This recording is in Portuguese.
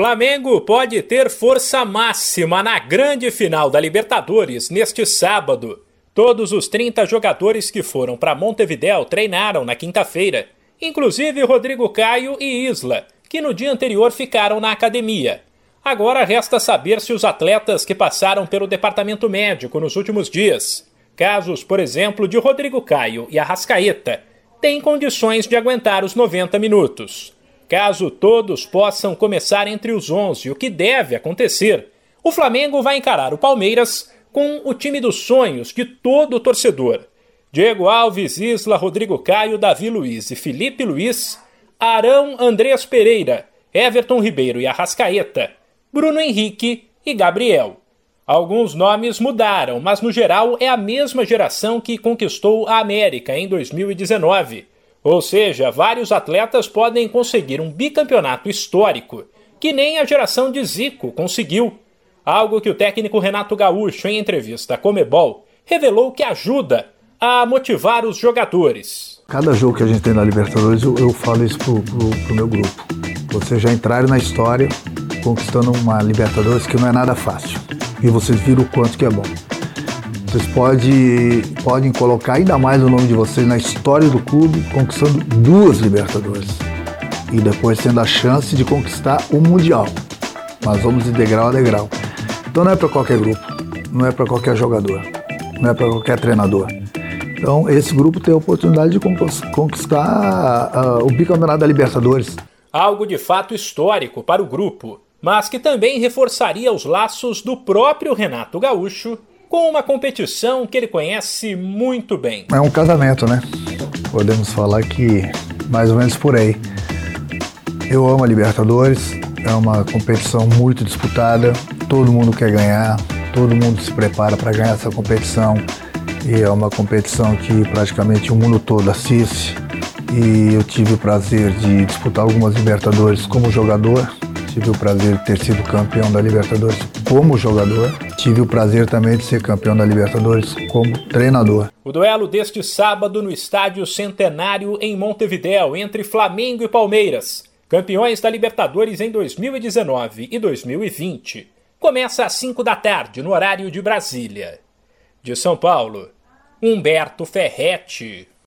Flamengo pode ter força máxima na grande final da Libertadores neste sábado. Todos os 30 jogadores que foram para Montevidéu treinaram na quinta-feira, inclusive Rodrigo Caio e Isla, que no dia anterior ficaram na academia. Agora resta saber se os atletas que passaram pelo departamento médico nos últimos dias, casos, por exemplo, de Rodrigo Caio e Arrascaeta, têm condições de aguentar os 90 minutos. Caso todos possam começar entre os 11, o que deve acontecer, o Flamengo vai encarar o Palmeiras com o time dos sonhos de todo torcedor. Diego Alves, Isla, Rodrigo Caio, Davi Luiz e Felipe Luiz, Arão Andreas Pereira, Everton Ribeiro e Arrascaeta, Bruno Henrique e Gabriel. Alguns nomes mudaram, mas no geral é a mesma geração que conquistou a América em 2019 ou seja, vários atletas podem conseguir um bicampeonato histórico, que nem a geração de Zico conseguiu. Algo que o técnico Renato Gaúcho, em entrevista à Comebol, revelou que ajuda a motivar os jogadores. Cada jogo que a gente tem na Libertadores, eu, eu falo isso pro, pro, pro meu grupo. Vocês já entraram na história conquistando uma Libertadores que não é nada fácil. E vocês viram o quanto que é bom. Vocês pode, podem colocar ainda mais o nome de vocês na história do clube, conquistando duas Libertadores. E depois tendo a chance de conquistar o Mundial. Mas vamos de degrau a degrau. Então não é para qualquer grupo, não é para qualquer jogador, não é para qualquer treinador. Então esse grupo tem a oportunidade de conquistar uh, o bicampeonato da Libertadores. Algo de fato histórico para o grupo, mas que também reforçaria os laços do próprio Renato Gaúcho com uma competição que ele conhece muito bem. É um casamento, né? Podemos falar que mais ou menos por aí. Eu amo a Libertadores, é uma competição muito disputada, todo mundo quer ganhar, todo mundo se prepara para ganhar essa competição e é uma competição que praticamente o mundo todo assiste. E eu tive o prazer de disputar algumas Libertadores como jogador Tive o prazer de ter sido campeão da Libertadores como jogador. Tive o prazer também de ser campeão da Libertadores como treinador. O duelo deste sábado no Estádio Centenário em Montevidéu entre Flamengo e Palmeiras, campeões da Libertadores em 2019 e 2020, começa às 5 da tarde no horário de Brasília. De São Paulo, Humberto Ferretti.